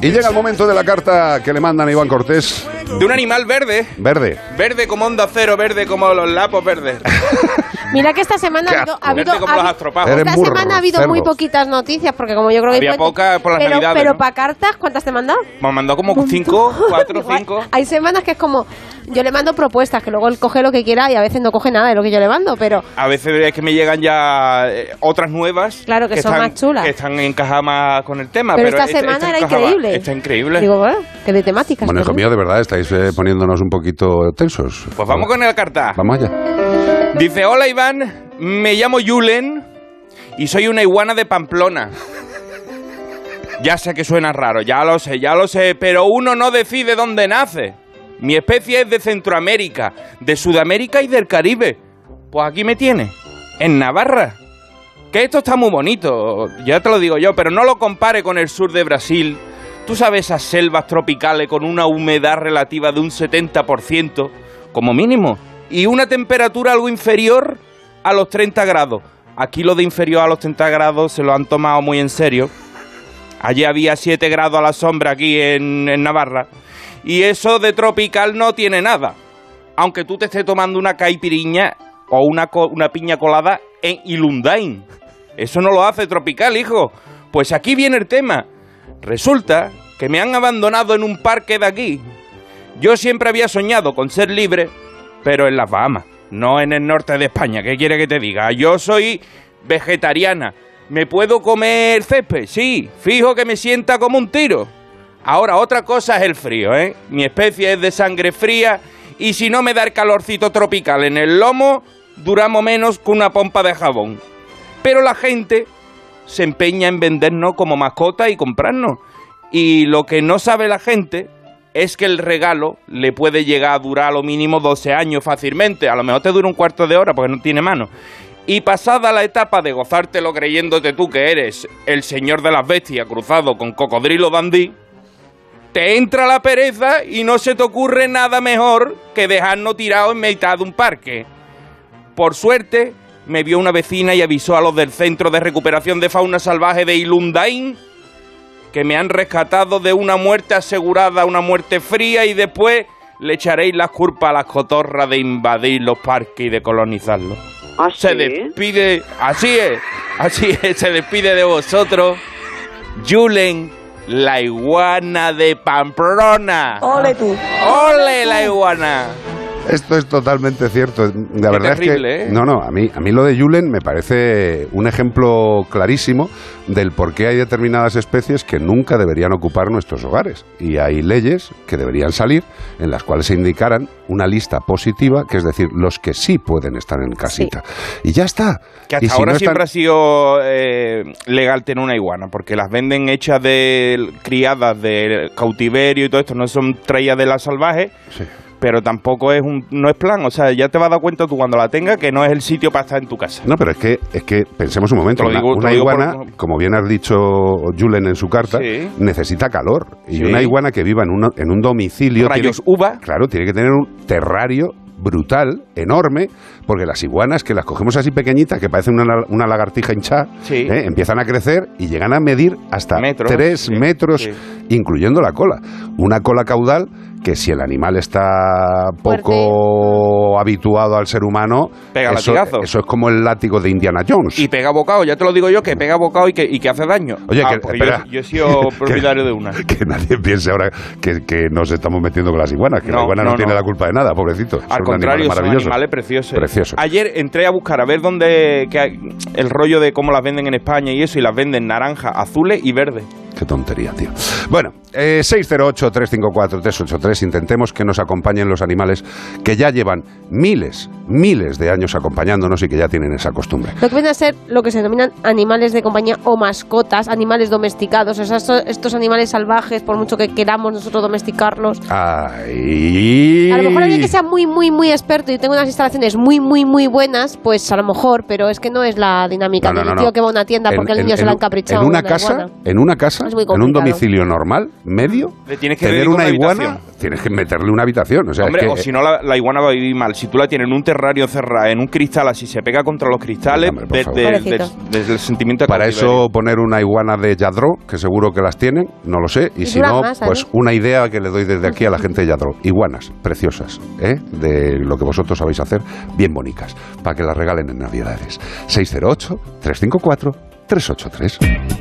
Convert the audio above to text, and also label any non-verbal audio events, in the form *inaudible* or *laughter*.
Y llega el momento de la carta que le mandan a Iván Cortés. De un animal verde. Verde. Verde como onda cero, verde como los lapos verdes. *laughs* Mira que esta semana ha habido, ha habido, como ha los habi- astropavos. Eres esta burro, semana ha habido muy poquitas noticias porque como yo creo que hay Había puente- poca por las pero, navidades, pero ¿no? para cartas ¿cuántas te he mandado? Me mandó como cinco, *laughs* cuatro, Igual, cinco. Hay semanas que es como yo le mando propuestas que luego él coge lo que quiera y a veces no coge nada de lo que yo le mando, pero A veces es que me llegan ya eh, otras nuevas. Claro, que son están, más chulas. Que están encajadas más con el tema. pero Pero, esta semana era encajaba- increíble. Está increíble. Digo, bueno, que de temáticas. Bueno, hijo mío, de verdad, estáis eh, poniéndonos un poquito tensos. Pues vamos con la carta. Vamos allá. Dice, hola Iván, me llamo Yulen y soy una iguana de Pamplona. Ya sé que suena raro, ya lo sé, ya lo sé, pero uno no decide dónde nace. Mi especie es de Centroamérica, de Sudamérica y del Caribe. Pues aquí me tiene, en Navarra. Que esto está muy bonito, ya te lo digo yo, pero no lo compare con el sur de Brasil. Tú sabes esas selvas tropicales con una humedad relativa de un 70%, como mínimo, y una temperatura algo inferior a los 30 grados. Aquí lo de inferior a los 30 grados se lo han tomado muy en serio. Allí había 7 grados a la sombra aquí en, Navarra. Y eso de tropical no tiene nada. Aunque tú te estés tomando una caipiriña o una, una piña colada en Ilundain. Eso no lo hace tropical, hijo. Pues aquí viene el tema. Resulta que me han abandonado en un parque de aquí. Yo siempre había soñado con ser libre, pero en las Bahamas, no en el norte de España. ¿Qué quiere que te diga? Yo soy vegetariana. ¿Me puedo comer césped? Sí, fijo que me sienta como un tiro. Ahora, otra cosa es el frío, ¿eh? Mi especie es de sangre fría y si no me da el calorcito tropical en el lomo, duramos menos que una pompa de jabón. Pero la gente se empeña en vendernos como mascota y comprarnos. Y lo que no sabe la gente es que el regalo le puede llegar a durar a lo mínimo 12 años fácilmente. A lo mejor te dura un cuarto de hora porque no tiene mano. Y pasada la etapa de gozártelo creyéndote tú que eres el señor de las bestias cruzado con cocodrilo dandí, te entra la pereza y no se te ocurre nada mejor que dejarnos tirado en mitad de un parque. Por suerte, me vio una vecina y avisó a los del Centro de Recuperación de Fauna Salvaje de Ilundain que me han rescatado de una muerte asegurada, una muerte fría, y después le echaréis las culpas a las cotorras de invadir los parques y de colonizarlos. ¿Ah, Se sí? despide, así es, así es, se despide de vosotros, Julen, la iguana de Pamplona. Ole tú. ¡Ole la iguana! Esto es totalmente cierto. La verdad terrible, es que ¿eh? no, no, a mí a mí lo de Julen me parece un ejemplo clarísimo del por qué hay determinadas especies que nunca deberían ocupar nuestros hogares y hay leyes que deberían salir en las cuales se indicaran una lista positiva, que es decir, los que sí pueden estar en casita. Y ya está. Que Y hasta si ahora no están- siempre ha sido eh, legal tener una iguana, porque las venden hechas de criadas de cautiverio y todo esto, no son traídas de la salvaje, Sí. Pero tampoco es un no es plan, o sea, ya te vas a dar cuenta tú cuando la tengas que no es el sitio para estar en tu casa. No, pero es que, es que pensemos un momento, una, iguana, por- como bien has dicho Julen en su carta, Sí. necesita calor. Y Sí. una iguana que viva en, una- en un domicilio... Rayos tiene- uva. Claro, tiene que tener un terrario brutal, enorme, porque las iguanas que las cogemos así pequeñitas, que parecen una, una lagartija hinchada, Sí. ¿eh? empiezan a crecer y llegan a medir hasta Metros, tres sí, metros, sí. incluyendo la cola. Una cola caudal que si el animal está poco habituado al ser humano, Pega eso, latigazo. eso es como el látigo de Indiana Jones. Y pega bocado, ya te lo digo yo, que pega bocado y que, y que hace daño. Oye, Ah, que, espera. yo, yo he sido *laughs* propietario de una. Que nadie piense ahora que, que nos estamos metiendo con las iguanas, que la iguana no, no, tiene no. la culpa de nada, pobrecito. Al Son contrario, animales son animales preciosos. Preciosos. Ayer entré a buscar a ver dónde que hay- el rollo de cómo las venden en España y eso, y las venden naranja, azules y verdes. Qué tontería, tío. Bueno, eh, 608-354-383. Intentemos que nos acompañen los animales que ya llevan miles, miles de años acompañándonos y que ya tienen esa costumbre. Lo que viene a ser lo que se denominan animales de compañía o mascotas, animales domesticados, o sea, estos, estos animales salvajes, por mucho que queramos nosotros domesticarlos. Ay. A lo mejor alguien que sea muy, muy, muy experto y tenga unas instalaciones muy, muy, muy buenas, pues a lo mejor, pero es que no es la dinámica No, no, del no, tío no. que va a una tienda porque En- el niño en- se le ha en- encaprichado. En una una casa, iguana. en una casa, en un domicilio normal, medio, Le tienes que tener una una iguana, habitación. tienes que meterle una habitación. O sea, es Hombre, que- o si no, la, la iguana va a vivir mal. Si tú la tienes en un terrario cerrado, en un cristal así, se pega contra los cristales, desde el sentimiento de Para cautiverio. eso poner una iguana de Yadro, que seguro que las tienen, no lo sé. Y, Y si no, más, pues ¿sabes? una idea que le doy desde aquí a la gente de Yadro. Iguanas, preciosas, ¿eh? de lo que vosotros sabéis hacer, bien bonitas, para que las regalen en Navidades. 608-354-383.